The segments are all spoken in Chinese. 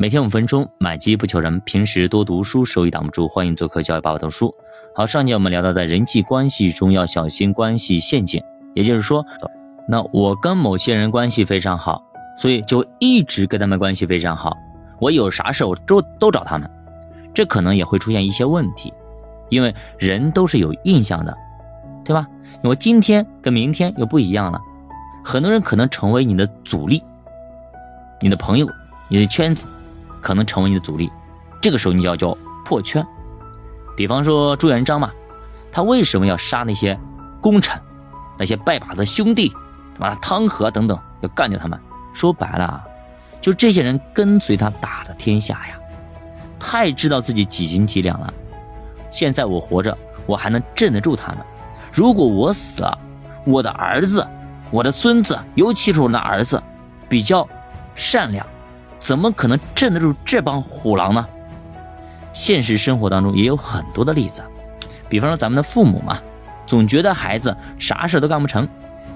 每天五分钟，买机不求人。平时多读书，收益挡不住。欢迎做客教育爸爸读书。好，上节我们聊到，在人际关系中要小心关系陷阱。也就是说，那我跟某些人关系非常好，所以就一直跟他们关系非常好。我有啥事我都都找他们，这可能也会出现一些问题，因为人都是有印象的，对吧？我今天跟明天又不一样了，很多人可能成为你的阻力，你的朋友，你的圈子。可能成为你的阻力，这个时候你就要叫破圈。比方说朱元璋嘛，他为什么要杀那些功臣、那些拜把子兄弟，什么汤和等等，要干掉他们？说白了，就这些人跟随他打的天下呀，太知道自己几斤几两了。现在我活着，我还能镇得住他们；如果我死了，我的儿子、我的孙子，尤其是我的儿子，比较善良。怎么可能镇得住这帮虎狼呢？现实生活当中也有很多的例子，比方说咱们的父母嘛，总觉得孩子啥事都干不成，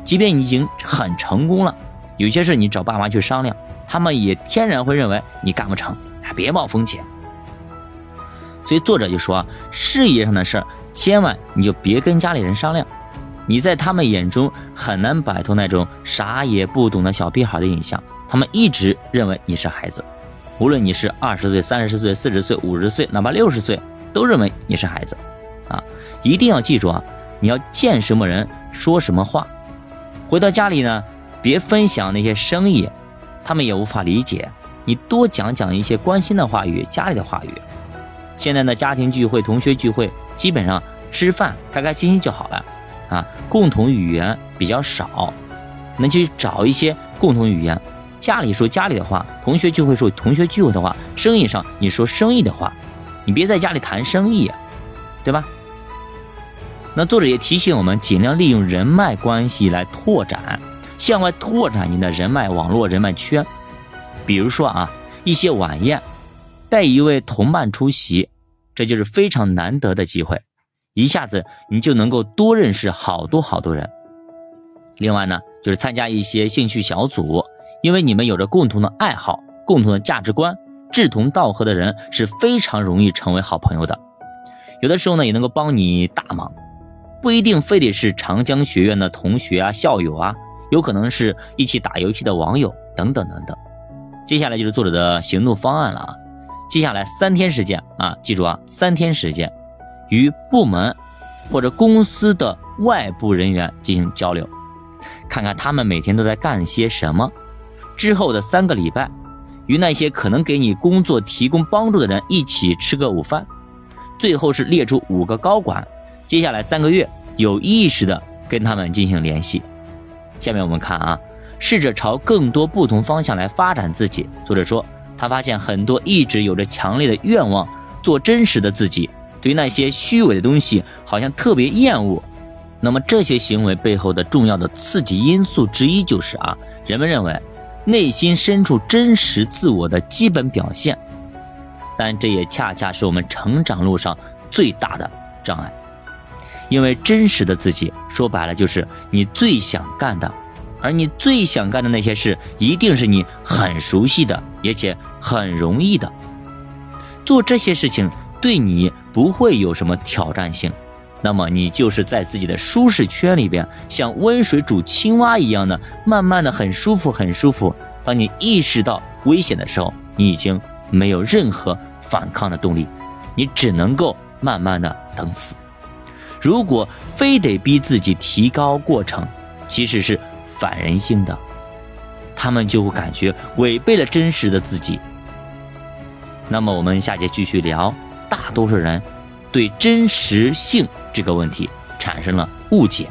即便你已经很成功了，有些事你找爸妈去商量，他们也天然会认为你干不成，哎，别冒风险。所以作者就说，事业上的事儿，千万你就别跟家里人商量，你在他们眼中很难摆脱那种啥也不懂的小屁孩的印象。他们一直认为你是孩子，无论你是二十岁、三十岁、四十岁、五十岁，哪怕六十岁，都认为你是孩子，啊，一定要记住啊！你要见什么人说什么话，回到家里呢，别分享那些生意，他们也无法理解。你多讲讲一些关心的话语，家里的话语。现在的家庭聚会、同学聚会，基本上吃饭开开心心就好了，啊，共同语言比较少，那就找一些共同语言。家里说家里的话，同学聚会说同学聚会的话，生意上你说生意的话，你别在家里谈生意，对吧？那作者也提醒我们，尽量利用人脉关系来拓展，向外拓展你的人脉网络、人脉圈。比如说啊，一些晚宴，带一位同伴出席，这就是非常难得的机会，一下子你就能够多认识好多好多人。另外呢，就是参加一些兴趣小组。因为你们有着共同的爱好、共同的价值观，志同道合的人是非常容易成为好朋友的。有的时候呢，也能够帮你大忙，不一定非得是长江学院的同学啊、校友啊，有可能是一起打游戏的网友等等等等。接下来就是作者的行动方案了啊！接下来三天时间啊，记住啊，三天时间，与部门或者公司的外部人员进行交流，看看他们每天都在干些什么。之后的三个礼拜，与那些可能给你工作提供帮助的人一起吃个午饭。最后是列出五个高管，接下来三个月有意识的跟他们进行联系。下面我们看啊，试着朝更多不同方向来发展自己。作者说，他发现很多一直有着强烈的愿望做真实的自己，对那些虚伪的东西好像特别厌恶。那么这些行为背后的重要的刺激因素之一就是啊，人们认为。内心深处真实自我的基本表现，但这也恰恰是我们成长路上最大的障碍。因为真实的自己，说白了就是你最想干的，而你最想干的那些事，一定是你很熟悉的，而且很容易的。做这些事情对你不会有什么挑战性。那么你就是在自己的舒适圈里边，像温水煮青蛙一样的，慢慢的很舒服，很舒服。当你意识到危险的时候，你已经没有任何反抗的动力，你只能够慢慢的等死。如果非得逼自己提高过程，其实是反人性的，他们就会感觉违背了真实的自己。那么我们下节继续聊，大多数人对真实性。这个问题产生了误解，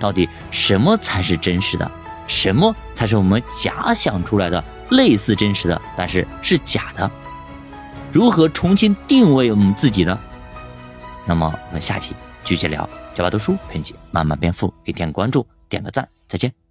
到底什么才是真实的？什么才是我们假想出来的类似真实的，但是是假的？如何重新定位我们自己呢？那么我们下期继续聊。小白读书陪你慢慢变富，给点关注，点个赞，再见。